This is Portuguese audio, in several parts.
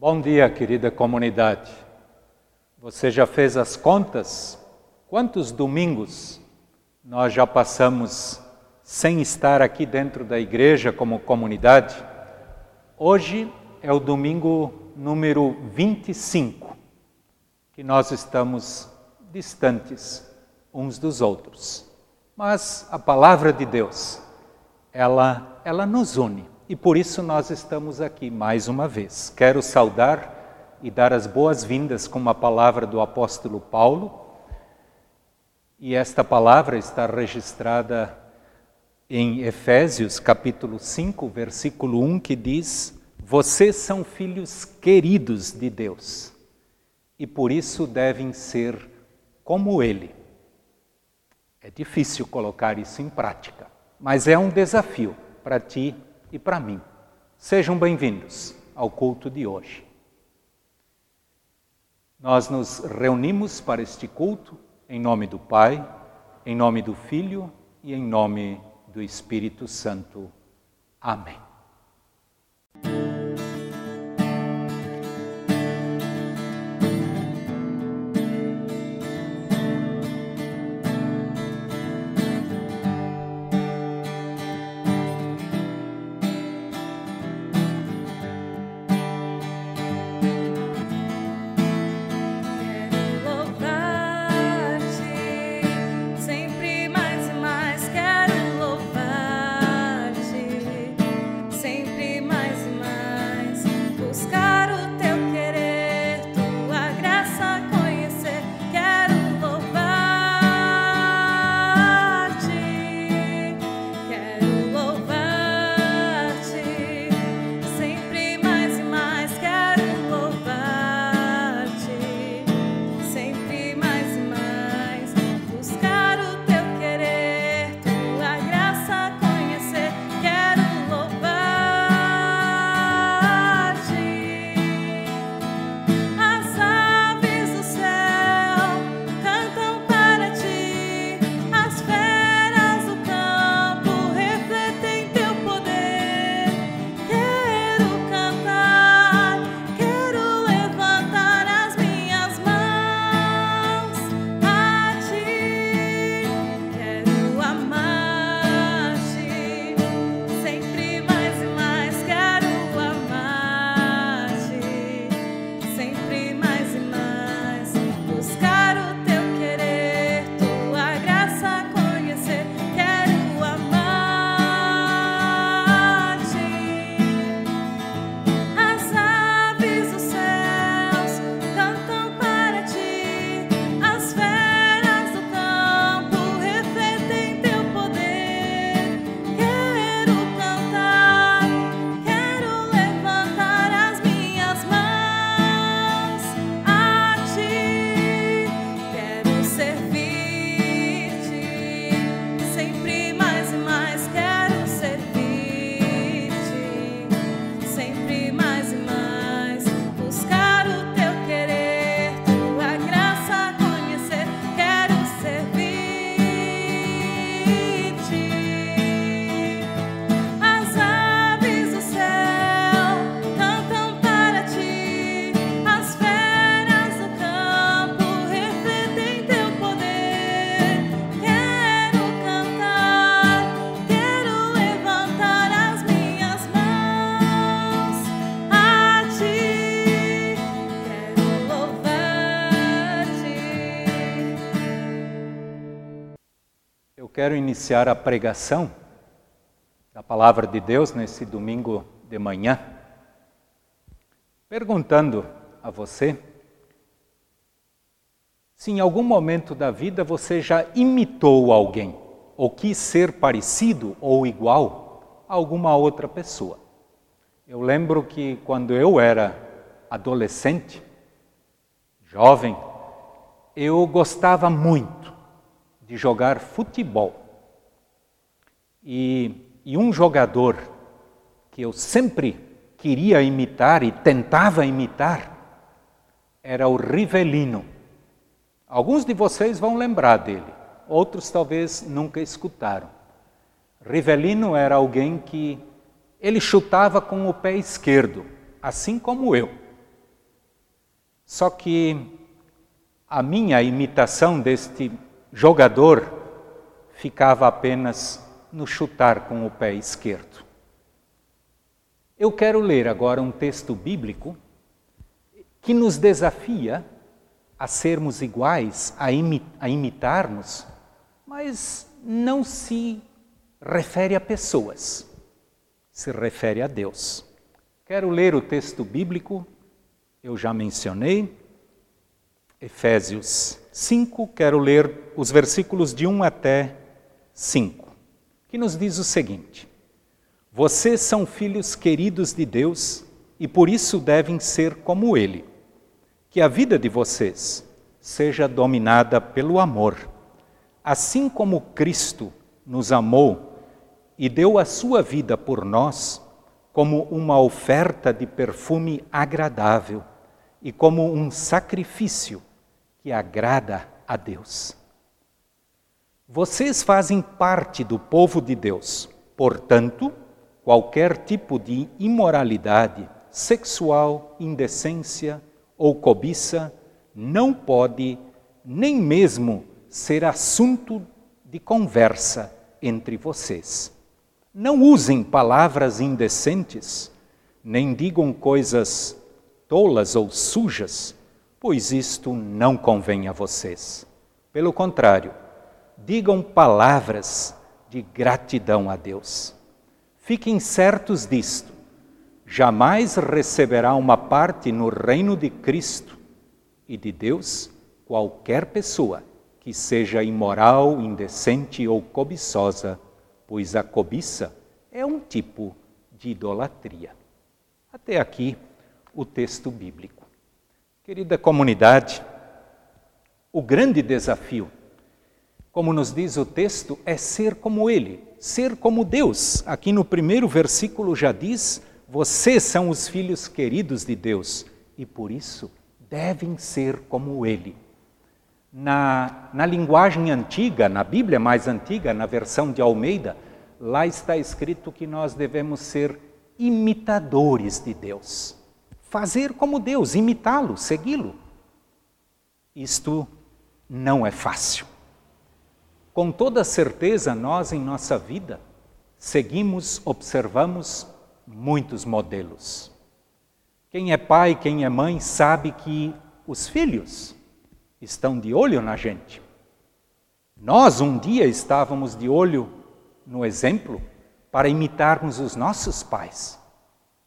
Bom dia, querida comunidade. Você já fez as contas? Quantos domingos nós já passamos sem estar aqui dentro da igreja como comunidade? Hoje é o domingo número 25 que nós estamos distantes uns dos outros. Mas a palavra de Deus, ela ela nos une e por isso nós estamos aqui mais uma vez. Quero saudar e dar as boas-vindas com uma palavra do apóstolo Paulo. E esta palavra está registrada em Efésios capítulo 5, versículo 1, que diz: Vocês são filhos queridos de Deus e por isso devem ser como Ele. É difícil colocar isso em prática, mas é um desafio para ti e para mim. Sejam bem-vindos ao culto de hoje. Nós nos reunimos para este culto em nome do Pai, em nome do Filho e em nome do Espírito Santo. Amém. Quero iniciar a pregação da palavra de Deus nesse domingo de manhã, perguntando a você Se em algum momento da vida você já imitou alguém, ou quis ser parecido ou igual a alguma outra pessoa. Eu lembro que quando eu era adolescente, jovem, eu gostava muito de jogar futebol. E, e um jogador que eu sempre queria imitar e tentava imitar era o Rivelino. Alguns de vocês vão lembrar dele, outros talvez nunca escutaram. Rivelino era alguém que ele chutava com o pé esquerdo, assim como eu. Só que a minha imitação deste jogador ficava apenas no chutar com o pé esquerdo. Eu quero ler agora um texto bíblico que nos desafia a sermos iguais, a, imi a imitarmos, mas não se refere a pessoas, se refere a Deus. Quero ler o texto bíblico, eu já mencionei, Efésios 5, quero ler os versículos de 1 até 5, que nos diz o seguinte: Vocês são filhos queridos de Deus e por isso devem ser como Ele que a vida de vocês seja dominada pelo amor, assim como Cristo nos amou e deu a sua vida por nós como uma oferta de perfume agradável e como um sacrifício que agrada a Deus. Vocês fazem parte do povo de Deus, portanto, qualquer tipo de imoralidade sexual, indecência, ou cobiça não pode nem mesmo ser assunto de conversa entre vocês. Não usem palavras indecentes, nem digam coisas tolas ou sujas, pois isto não convém a vocês. Pelo contrário, digam palavras de gratidão a Deus. Fiquem certos disto jamais receberá uma parte no reino de Cristo e de Deus qualquer pessoa que seja imoral, indecente ou cobiçosa, pois a cobiça é um tipo de idolatria. Até aqui o texto bíblico. Querida comunidade, o grande desafio, como nos diz o texto, é ser como Ele, ser como Deus. Aqui no primeiro versículo já diz vocês são os filhos queridos de Deus e por isso devem ser como Ele. Na, na linguagem antiga, na Bíblia mais antiga, na versão de Almeida, lá está escrito que nós devemos ser imitadores de Deus. Fazer como Deus, imitá-lo, segui-lo. Isto não é fácil. Com toda certeza, nós em nossa vida seguimos, observamos muitos modelos. Quem é pai, quem é mãe, sabe que os filhos estão de olho na gente. Nós um dia estávamos de olho no exemplo para imitarmos os nossos pais.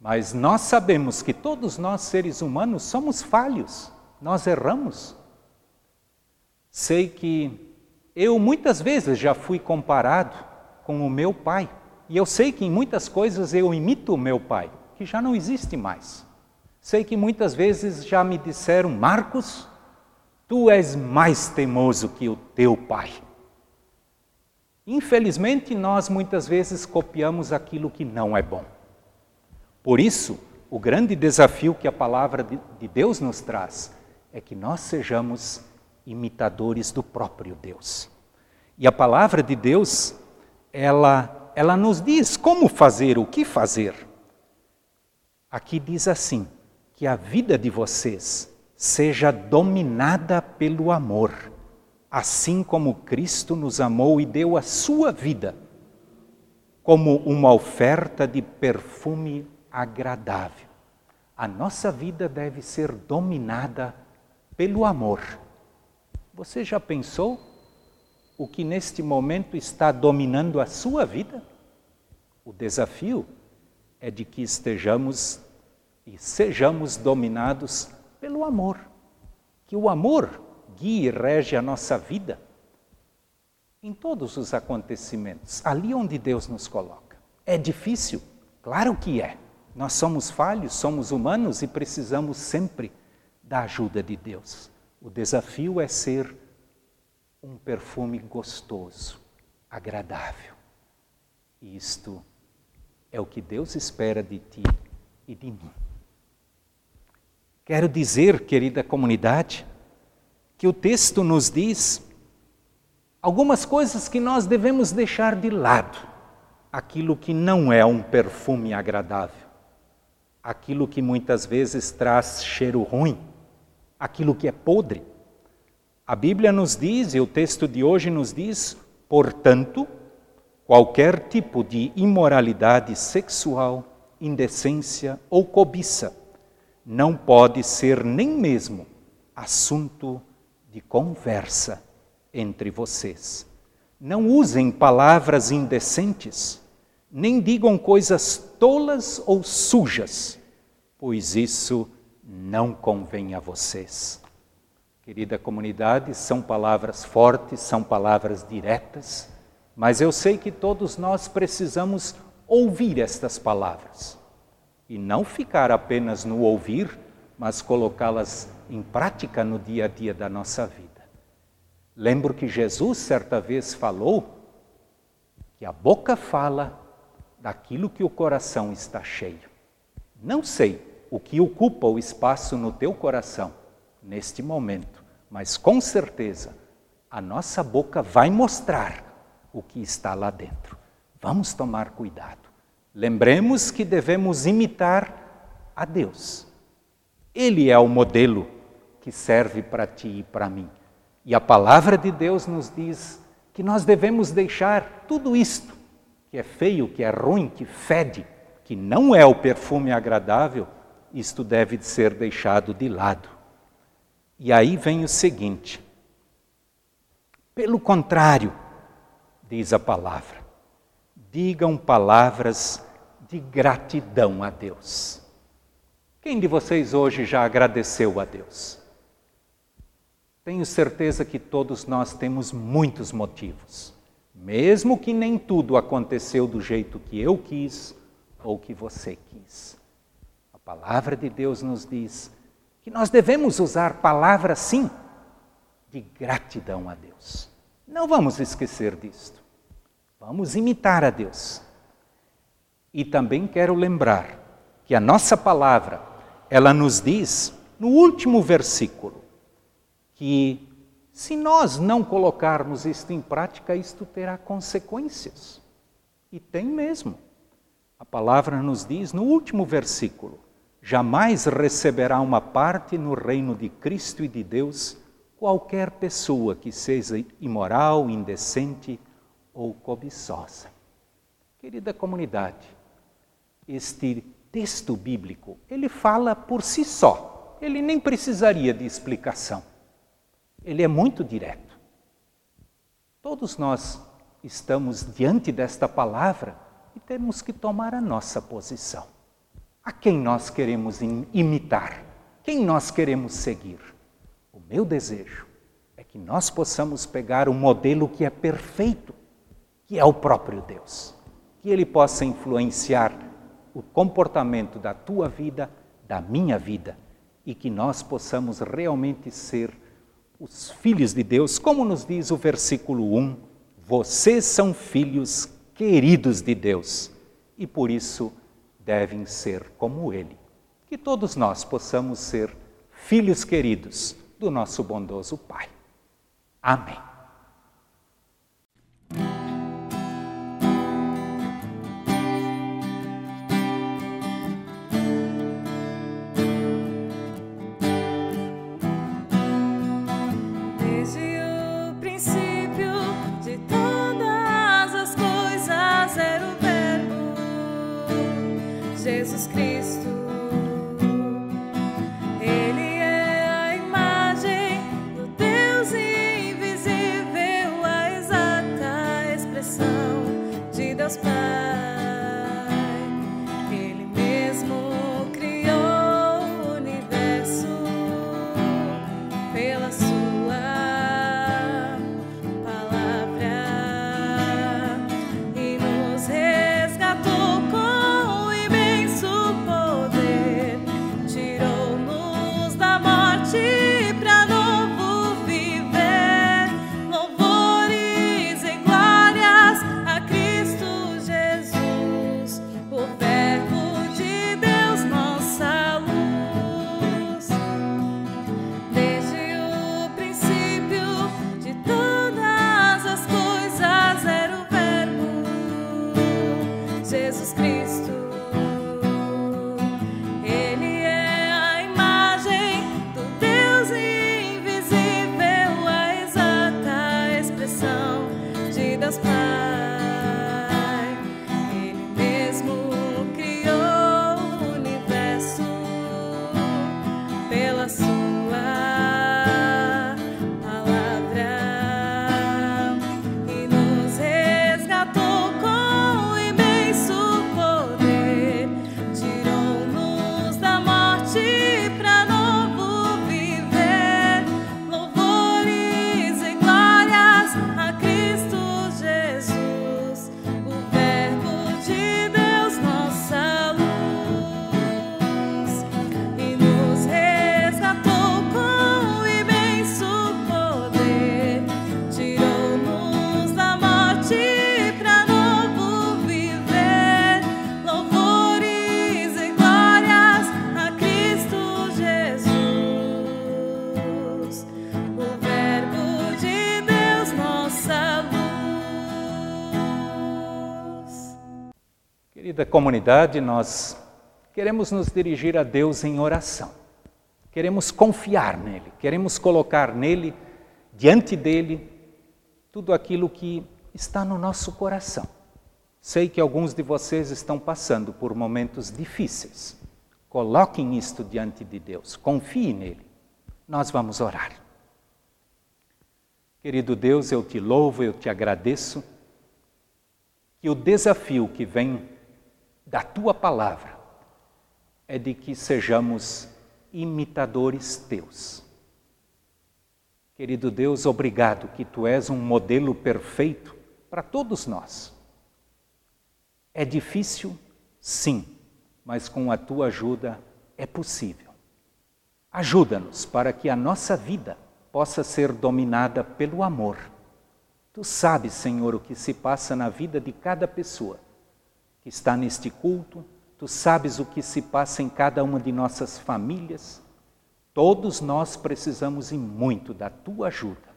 Mas nós sabemos que todos nós, seres humanos, somos falhos, nós erramos. Sei que eu muitas vezes já fui comparado com o meu pai. E eu sei que em muitas coisas eu imito o meu pai, que já não existe mais. Sei que muitas vezes já me disseram, Marcos, tu és mais teimoso que o teu pai. Infelizmente, nós muitas vezes copiamos aquilo que não é bom. Por isso, o grande desafio que a palavra de Deus nos traz é que nós sejamos imitadores do próprio Deus. E a palavra de Deus, ela ela nos diz como fazer, o que fazer. Aqui diz assim: que a vida de vocês seja dominada pelo amor, assim como Cristo nos amou e deu a sua vida como uma oferta de perfume agradável. A nossa vida deve ser dominada pelo amor. Você já pensou o que neste momento está dominando a sua vida? O desafio é de que estejamos e sejamos dominados pelo amor. Que o amor guia e rege a nossa vida? Em todos os acontecimentos, ali onde Deus nos coloca. É difícil? Claro que é. Nós somos falhos, somos humanos e precisamos sempre da ajuda de Deus. O desafio é ser um perfume gostoso, agradável. E isto é o que Deus espera de ti e de mim. Quero dizer, querida comunidade, que o texto nos diz algumas coisas que nós devemos deixar de lado. Aquilo que não é um perfume agradável, aquilo que muitas vezes traz cheiro ruim, aquilo que é podre. A Bíblia nos diz, e o texto de hoje nos diz, portanto, qualquer tipo de imoralidade sexual, indecência ou cobiça não pode ser nem mesmo assunto de conversa entre vocês. Não usem palavras indecentes, nem digam coisas tolas ou sujas, pois isso não convém a vocês. Querida comunidade, são palavras fortes, são palavras diretas, mas eu sei que todos nós precisamos ouvir estas palavras e não ficar apenas no ouvir, mas colocá-las em prática no dia a dia da nossa vida. Lembro que Jesus certa vez falou que a boca fala daquilo que o coração está cheio. Não sei o que ocupa o espaço no teu coração neste momento, mas com certeza a nossa boca vai mostrar o que está lá dentro. Vamos tomar cuidado. Lembremos que devemos imitar a Deus. Ele é o modelo que serve para ti e para mim. E a palavra de Deus nos diz que nós devemos deixar tudo isto, que é feio, que é ruim, que fede, que não é o perfume agradável, isto deve ser deixado de lado. E aí vem o seguinte: pelo contrário, diz a palavra, digam palavras de gratidão a Deus. Quem de vocês hoje já agradeceu a Deus? Tenho certeza que todos nós temos muitos motivos, mesmo que nem tudo aconteceu do jeito que eu quis ou que você quis. A palavra de Deus nos diz que nós devemos usar palavras, sim, de gratidão a Deus. Não vamos esquecer disto. Vamos imitar a Deus. E também quero lembrar que a nossa palavra, ela nos diz, no último versículo, que se nós não colocarmos isto em prática, isto terá consequências. E tem mesmo. A palavra nos diz no último versículo: jamais receberá uma parte no reino de Cristo e de Deus qualquer pessoa que seja imoral, indecente ou cobiçosa. Querida comunidade, este texto bíblico, ele fala por si só. Ele nem precisaria de explicação. Ele é muito direto. Todos nós estamos diante desta palavra e temos que tomar a nossa posição. A quem nós queremos imitar? Quem nós queremos seguir? O meu desejo é que nós possamos pegar um modelo que é perfeito, que é o próprio Deus, que ele possa influenciar o comportamento da tua vida, da minha vida, e que nós possamos realmente ser os filhos de Deus, como nos diz o versículo 1, vocês são filhos queridos de Deus e por isso devem ser como Ele. Que todos nós possamos ser filhos queridos do nosso bondoso Pai. Amém. Querida comunidade, nós queremos nos dirigir a Deus em oração. Queremos confiar nele, queremos colocar nele, diante dele, tudo aquilo que está no nosso coração. Sei que alguns de vocês estão passando por momentos difíceis. Coloquem isto diante de Deus, confie nele. Nós vamos orar. Querido Deus, eu te louvo, eu te agradeço que o desafio que vem da tua palavra é de que sejamos imitadores teus. Querido Deus, obrigado que tu és um modelo perfeito para todos nós. É difícil? Sim, mas com a tua ajuda é possível. Ajuda-nos para que a nossa vida possa ser dominada pelo amor. Tu sabes, Senhor, o que se passa na vida de cada pessoa que está neste culto, tu sabes o que se passa em cada uma de nossas famílias. Todos nós precisamos e muito da tua ajuda.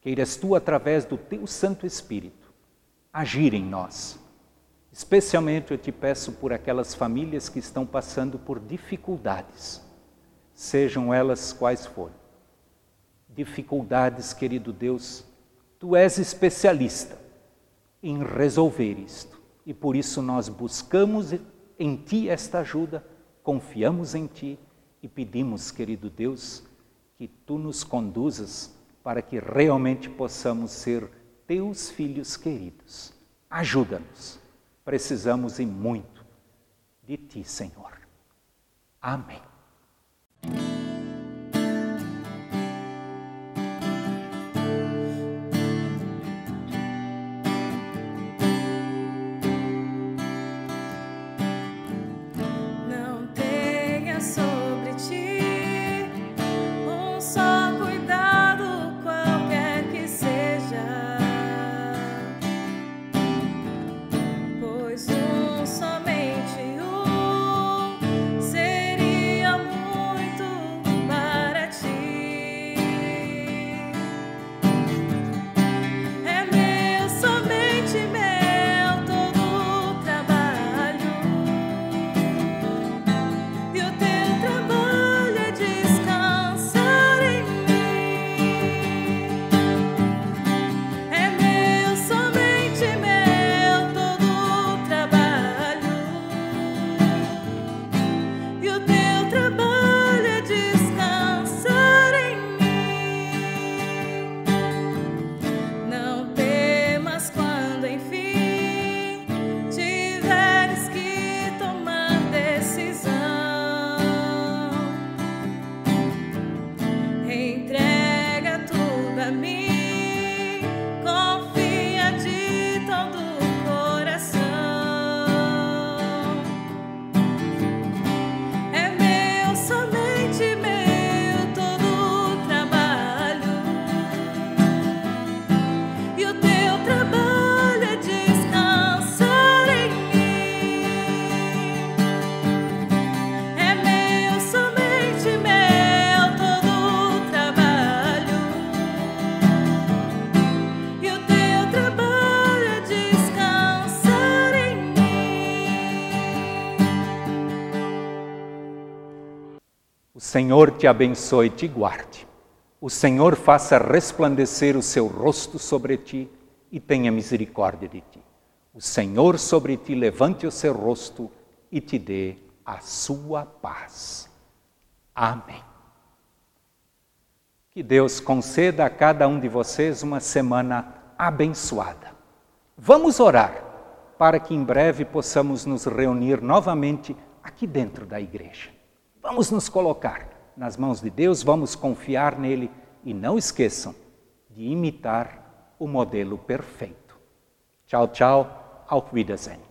Queiras tu, através do teu Santo Espírito, agir em nós. Especialmente eu te peço por aquelas famílias que estão passando por dificuldades, sejam elas quais forem. Dificuldades, querido Deus, tu és especialista em resolver isto e por isso nós buscamos em Ti esta ajuda, confiamos em Ti e pedimos, querido Deus, que Tu nos conduzas para que realmente possamos ser Teus filhos queridos. Ajuda-nos, precisamos e muito de Ti, Senhor. Amém. Senhor te abençoe e te guarde. O Senhor faça resplandecer o seu rosto sobre ti e tenha misericórdia de ti. O Senhor sobre ti levante o seu rosto e te dê a sua paz. Amém. Que Deus conceda a cada um de vocês uma semana abençoada. Vamos orar para que em breve possamos nos reunir novamente aqui dentro da igreja. Vamos nos colocar nas mãos de Deus, vamos confiar nele e não esqueçam de imitar o modelo perfeito. Tchau, tchau, auf Wiedersehen.